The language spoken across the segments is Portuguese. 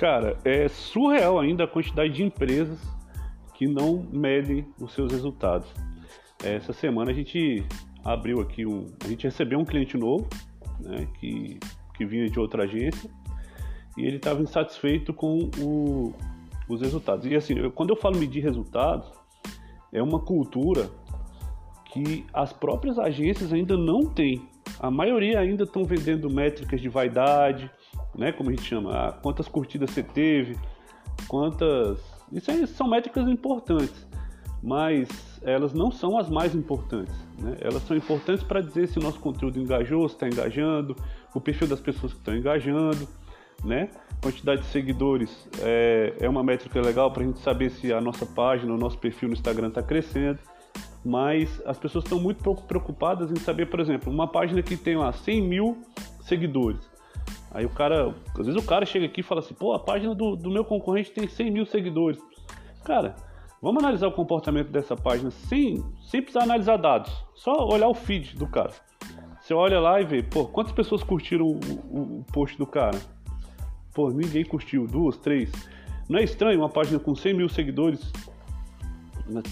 Cara, é surreal ainda a quantidade de empresas que não medem os seus resultados. Essa semana a gente abriu aqui um. A gente recebeu um cliente novo, né, que, que vinha de outra agência, e ele estava insatisfeito com o, os resultados. E assim, eu, quando eu falo medir resultados, é uma cultura que as próprias agências ainda não têm. A maioria ainda estão vendendo métricas de vaidade, né, como a gente chama, ah, quantas curtidas você teve, quantas. Isso aí são métricas importantes, mas elas não são as mais importantes. Né? Elas são importantes para dizer se o nosso conteúdo engajou, se está engajando, o perfil das pessoas que estão engajando, né? Quantidade de seguidores é, é uma métrica legal para a gente saber se a nossa página, o nosso perfil no Instagram está crescendo. Mas as pessoas estão muito pouco preocupadas em saber, por exemplo, uma página que tem lá 100 mil seguidores. Aí o cara, às vezes o cara chega aqui e fala assim, pô, a página do, do meu concorrente tem 100 mil seguidores. Cara, vamos analisar o comportamento dessa página sem, sem precisar analisar dados. Só olhar o feed do cara. Você olha lá e vê, pô, quantas pessoas curtiram o, o, o post do cara? Pô, ninguém curtiu, duas, três. Não é estranho uma página com 100 mil seguidores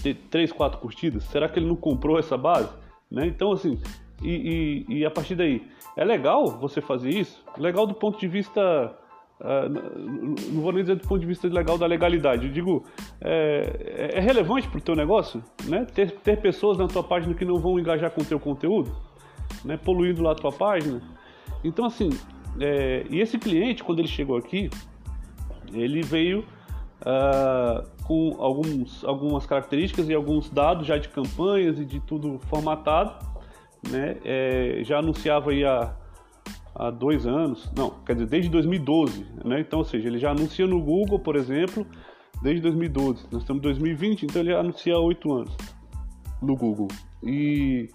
ter três, quatro curtidas? Será que ele não comprou essa base? Né? Então, assim, e, e, e, a partir daí, é legal você fazer isso? Legal do ponto de vista. Uh, não vou nem dizer do ponto de vista legal da legalidade, eu digo, é, é relevante para o teu negócio, né? Ter, ter pessoas na tua página que não vão engajar com o teu conteúdo, né? Poluindo lá a tua página. Então, assim, é, e esse cliente, quando ele chegou aqui, ele veio uh, com alguns, algumas características e alguns dados já de campanhas e de tudo formatado, né? É, já anunciava aí há, há dois anos, não, quer dizer, desde 2012, né? Então, ou seja, ele já anuncia no Google, por exemplo, desde 2012. Nós estamos em 2020, então ele anuncia há oito anos no Google. E,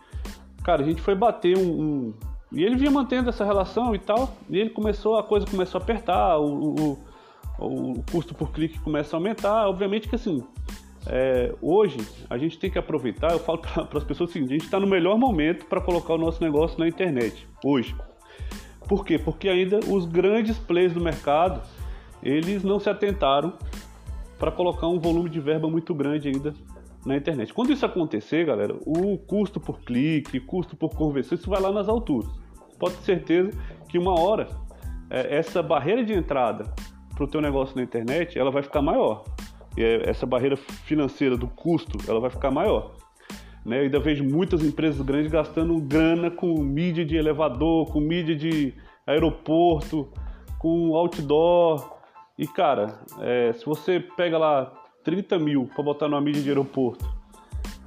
cara, a gente foi bater um, um e ele vinha mantendo essa relação e tal, e ele começou, a coisa começou a apertar, o, o, o custo por clique começa a aumentar. Obviamente que assim, é, hoje a gente tem que aproveitar, eu falo para as pessoas o seguinte, a gente está no melhor momento para colocar o nosso negócio na internet, hoje. Por quê? Porque ainda os grandes players do mercado, eles não se atentaram para colocar um volume de verba muito grande ainda na internet. Quando isso acontecer, galera, o custo por clique, custo por conversão, isso vai lá nas alturas pode ter certeza que uma hora é, essa barreira de entrada para o teu negócio na internet ela vai ficar maior. É, essa barreira financeira do custo ela vai ficar maior. Né? Eu ainda vejo muitas empresas grandes gastando grana com mídia de elevador, com mídia de aeroporto, com outdoor. E cara, é, se você pega lá 30 mil para botar numa mídia de aeroporto,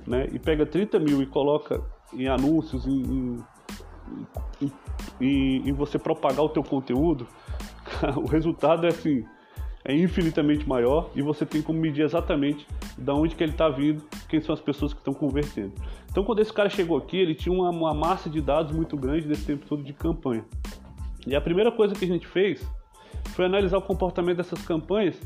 né? E pega 30 mil e coloca em anúncios, em, em e, e você propagar o teu conteúdo, o resultado é assim, é infinitamente maior e você tem como medir exatamente de onde que ele está vindo, quem são as pessoas que estão convertendo. Então, quando esse cara chegou aqui, ele tinha uma, uma, massa de dados muito grande desse tempo todo de campanha. E a primeira coisa que a gente fez foi analisar o comportamento dessas campanhas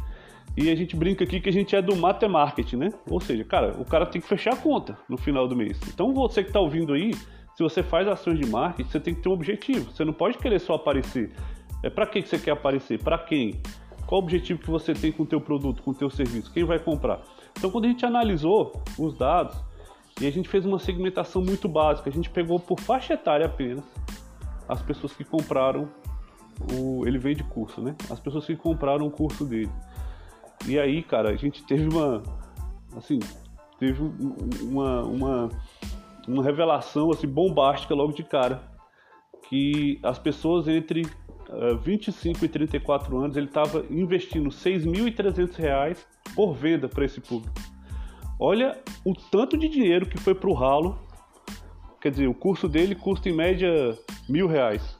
e a gente brinca aqui que a gente é do matemarketing, né? Ou seja, cara, o cara tem que fechar a conta no final do mês. Então, você que está ouvindo aí, se você faz ações de marketing, você tem que ter um objetivo. Você não pode querer só aparecer. É para que você quer aparecer? Para quem? Qual o objetivo que você tem com o teu produto, com o teu serviço? Quem vai comprar? Então, quando a gente analisou os dados e a gente fez uma segmentação muito básica, a gente pegou por faixa etária apenas as pessoas que compraram o ele vende curso, né? As pessoas que compraram o curso dele. E aí, cara, a gente teve uma assim, teve uma, uma uma revelação assim bombástica logo de cara que as pessoas entre 25 e 34 anos ele estava investindo 6.300 reais por venda para esse público. Olha o tanto de dinheiro que foi para o ralo. Quer dizer, o curso dele custa em média mil reais,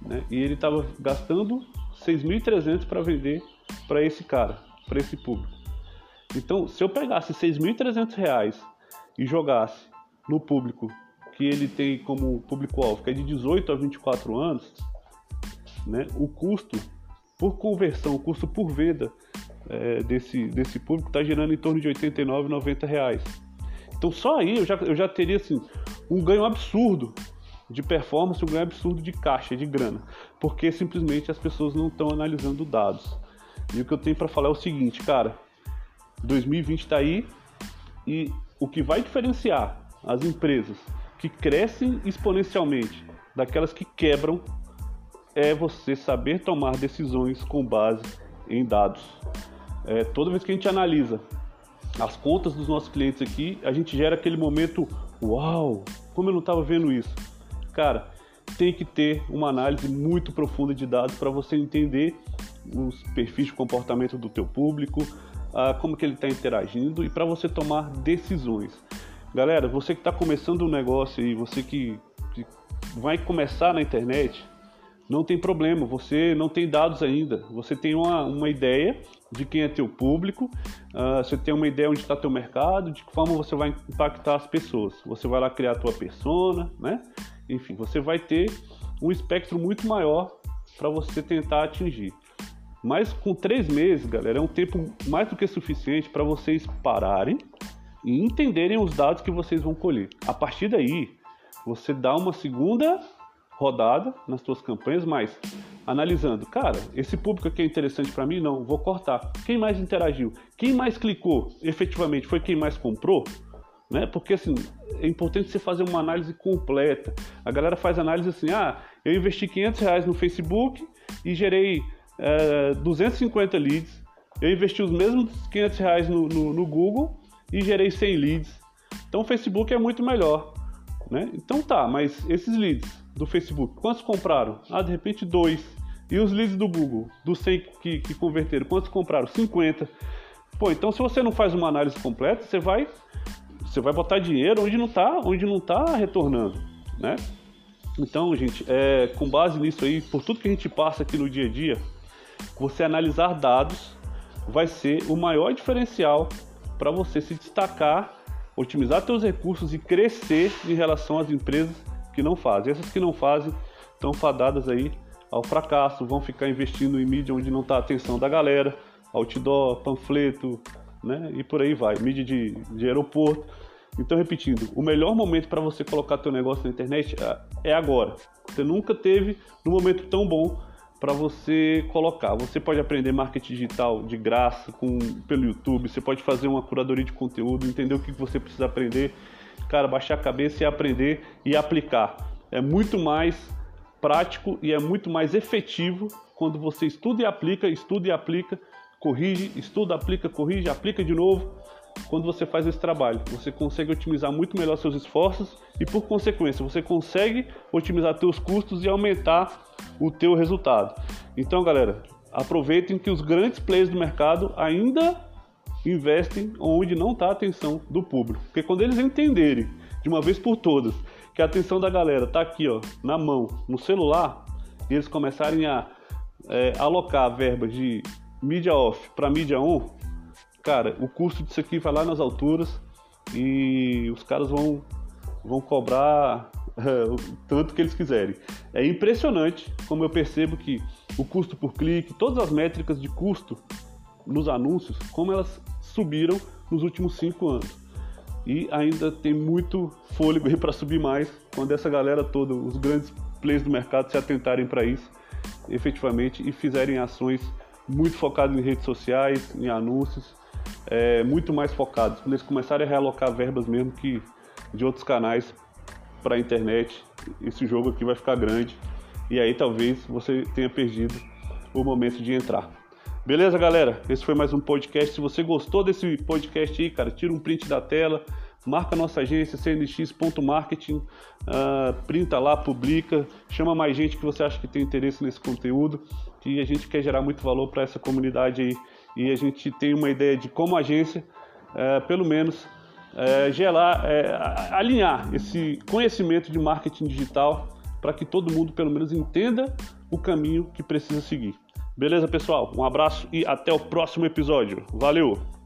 né? E ele estava gastando 6.300 para vender para esse cara, para esse público. Então, se eu pegasse 6.300 reais e jogasse no público que ele tem como público-alvo, que é de 18 a 24 anos, né, o custo por conversão, o custo por venda é, desse, desse público está girando em torno de 89, 90 reais. Então só aí eu já, eu já teria assim, um ganho absurdo de performance, um ganho absurdo de caixa, de grana, porque simplesmente as pessoas não estão analisando dados. E o que eu tenho para falar é o seguinte, cara, 2020 está aí e o que vai diferenciar as empresas que crescem exponencialmente daquelas que quebram é você saber tomar decisões com base em dados. É, toda vez que a gente analisa as contas dos nossos clientes aqui, a gente gera aquele momento, uau, como eu não estava vendo isso. Cara, tem que ter uma análise muito profunda de dados para você entender os perfis de comportamento do teu público, uh, como que ele está interagindo e para você tomar decisões. Galera, você que está começando um negócio e você que, que vai começar na internet, não tem problema, você não tem dados ainda, você tem uma, uma ideia de quem é teu público, uh, você tem uma ideia onde está teu mercado, de que forma você vai impactar as pessoas. Você vai lá criar a tua persona, né? Enfim, você vai ter um espectro muito maior para você tentar atingir. Mas com três meses, galera, é um tempo mais do que suficiente para vocês pararem e entenderem os dados que vocês vão colher. A partir daí, você dá uma segunda rodada nas suas campanhas, mas analisando, cara, esse público aqui é interessante para mim? Não, vou cortar. Quem mais interagiu? Quem mais clicou? Efetivamente foi quem mais comprou? Né? Porque assim, é importante você fazer uma análise completa. A galera faz análise assim: ah, eu investi 500 reais no Facebook e gerei é, 250 leads. Eu investi os mesmos 500 reais no, no, no Google e gerei 100 leads. Então o Facebook é muito melhor. Né? Então tá, mas esses leads do Facebook, quantos compraram? Ah, de repente dois. E os leads do Google, dos 100 que, que converteram, quantos compraram? 50. Pô, então se você não faz uma análise completa, você vai você vai botar dinheiro onde não está, onde não tá retornando, né? Então, gente, é, com base nisso aí, por tudo que a gente passa aqui no dia a dia, você analisar dados vai ser o maior diferencial para você se destacar, otimizar seus recursos e crescer em relação às empresas que não fazem. Essas que não fazem estão fadadas aí ao fracasso, vão ficar investindo em mídia onde não está a atenção da galera, outdoor, panfleto, né? E por aí vai, mídia de, de aeroporto. Então, repetindo, o melhor momento para você colocar teu negócio na internet é, é agora. Você nunca teve um momento tão bom para você colocar. Você pode aprender marketing digital de graça com, pelo YouTube, você pode fazer uma curadoria de conteúdo, entender o que você precisa aprender cara, baixar a cabeça e aprender e aplicar. É muito mais prático e é muito mais efetivo quando você estuda e aplica, estuda e aplica, corrige, estuda, aplica, corrige, aplica de novo. Quando você faz esse trabalho, você consegue otimizar muito melhor seus esforços e, por consequência, você consegue otimizar seus custos e aumentar o teu resultado. Então, galera, aproveitem que os grandes players do mercado ainda investem onde não está a atenção do público. Porque quando eles entenderem de uma vez por todas que a atenção da galera está aqui, ó, na mão, no celular, e eles começarem a é, alocar verbas de mídia off para mídia on, cara, o custo disso aqui vai lá nas alturas e os caras vão, vão cobrar é, o tanto que eles quiserem. É impressionante como eu percebo que o custo por clique, todas as métricas de custo nos anúncios, como elas subiram nos últimos cinco anos. E ainda tem muito fôlego aí para subir mais quando essa galera toda, os grandes players do mercado se atentarem para isso efetivamente e fizerem ações muito focadas em redes sociais, em anúncios, é, muito mais focados. Quando eles começarem a realocar verbas mesmo que de outros canais para a internet, esse jogo aqui vai ficar grande e aí talvez você tenha perdido o momento de entrar. Beleza, galera? Esse foi mais um podcast. Se você gostou desse podcast aí, cara, tira um print da tela, marca nossa agência cnx.marketing, uh, printa lá, publica, chama mais gente que você acha que tem interesse nesse conteúdo, que a gente quer gerar muito valor para essa comunidade aí e a gente tem uma ideia de como agência, uh, pelo menos, gerar, uh, alinhar esse conhecimento de marketing digital para que todo mundo, pelo menos, entenda o caminho que precisa seguir. Beleza, pessoal? Um abraço e até o próximo episódio. Valeu!